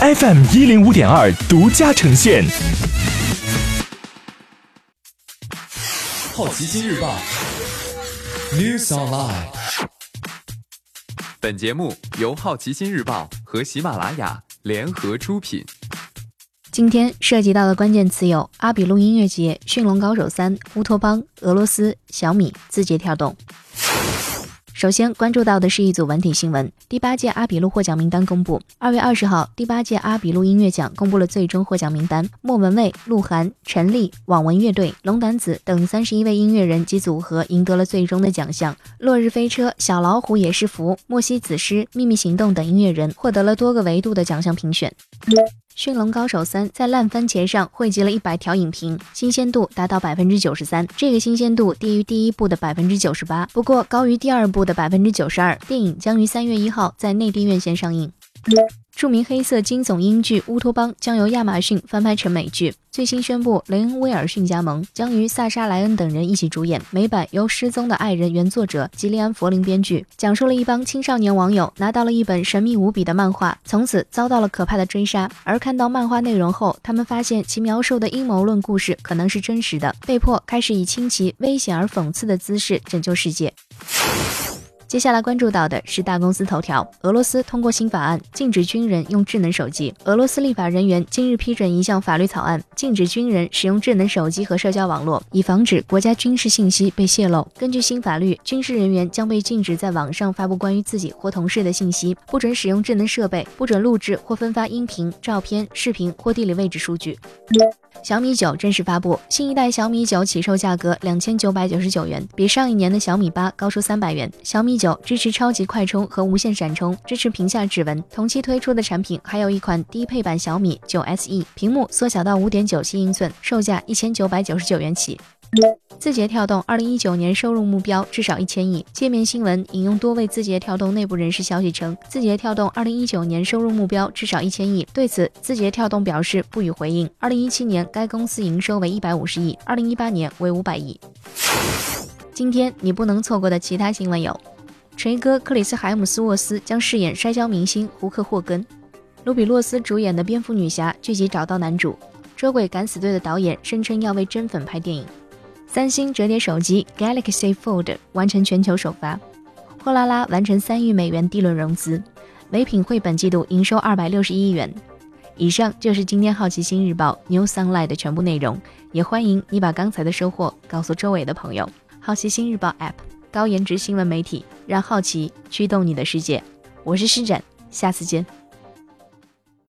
FM 一零五点二独家呈现。好奇心日报 News Online。本节目由好奇心日报和喜马拉雅联合出品。今天涉及到的关键词有阿比路音乐节、驯龙高手三、乌托邦、俄罗斯、小米、字节跳动。首先关注到的是一组文体新闻：第八届阿比路获奖名单公布。二月二十号，第八届阿比路音乐奖公布了最终获奖名单，莫文蔚、鹿晗、陈粒、网文乐队、龙胆子等三十一位音乐人及组合赢得了最终的奖项。落日飞车、小老虎也是福、莫西子诗、秘密行动等音乐人获得了多个维度的奖项评选。《驯龙高手三》在烂番茄上汇集了一百条影评，新鲜度达到百分之九十三，这个新鲜度低于第一部的百分之九十八，不过高于第二部的百分之九十二。电影将于三月一号在内地院线上映。著名黑色惊悚英剧《乌托邦》将由亚马逊翻拍成美剧。最新宣布，雷恩·威尔逊加盟，将与萨沙·莱恩等人一起主演。美版由《失踪的爱人》原作者吉利安·佛林编剧，讲述了一帮青少年网友拿到了一本神秘无比的漫画，从此遭到了可怕的追杀。而看到漫画内容后，他们发现其描述的阴谋论故事可能是真实的，被迫开始以清奇、危险而讽刺的姿势拯救世界。接下来关注到的是大公司头条：俄罗斯通过新法案，禁止军人用智能手机。俄罗斯立法人员今日批准一项法律草案，禁止军人使用智能手机和社交网络，以防止国家军事信息被泄露。根据新法律，军事人员将被禁止在网上发布关于自己或同事的信息，不准使用智能设备，不准录制或分发音频、照片、视频或地理位置数据。小米九正式发布，新一代小米九起售价格两千九百九十九元，比上一年的小米八高出三百元。小米九支持超级快充和无线闪充，支持屏下指纹。同期推出的产品还有一款低配版小米九 SE，屏幕缩小到五点九七英寸，售价一千九百九十九元起。字节跳动二零一九年收入目标至少一千亿。界面新闻引用多位字节跳动内部人士消息称，字节跳动二零一九年收入目标至少一千亿。对此，字节跳动表示不予回应。二零一七年该公司营收为一百五十亿，二零一八年为五百亿。今天你不能错过的其他新闻有：锤哥克里斯海姆斯沃斯将饰演摔跤明星胡克霍根；卢比洛斯主演的蝙蝠女侠剧集找到男主；捉鬼敢死队的导演声称要为真粉拍电影。三星折叠手机 Galaxy Fold 完成全球首发，货拉拉完成三亿美元 D 轮融资，唯品会本季度营收二百六十亿元。以上就是今天好奇心日报 New Sunlight 的全部内容，也欢迎你把刚才的收获告诉周围的朋友。好奇心日报 App 高颜值新闻媒体，让好奇驱动你的世界。我是施展，下次见。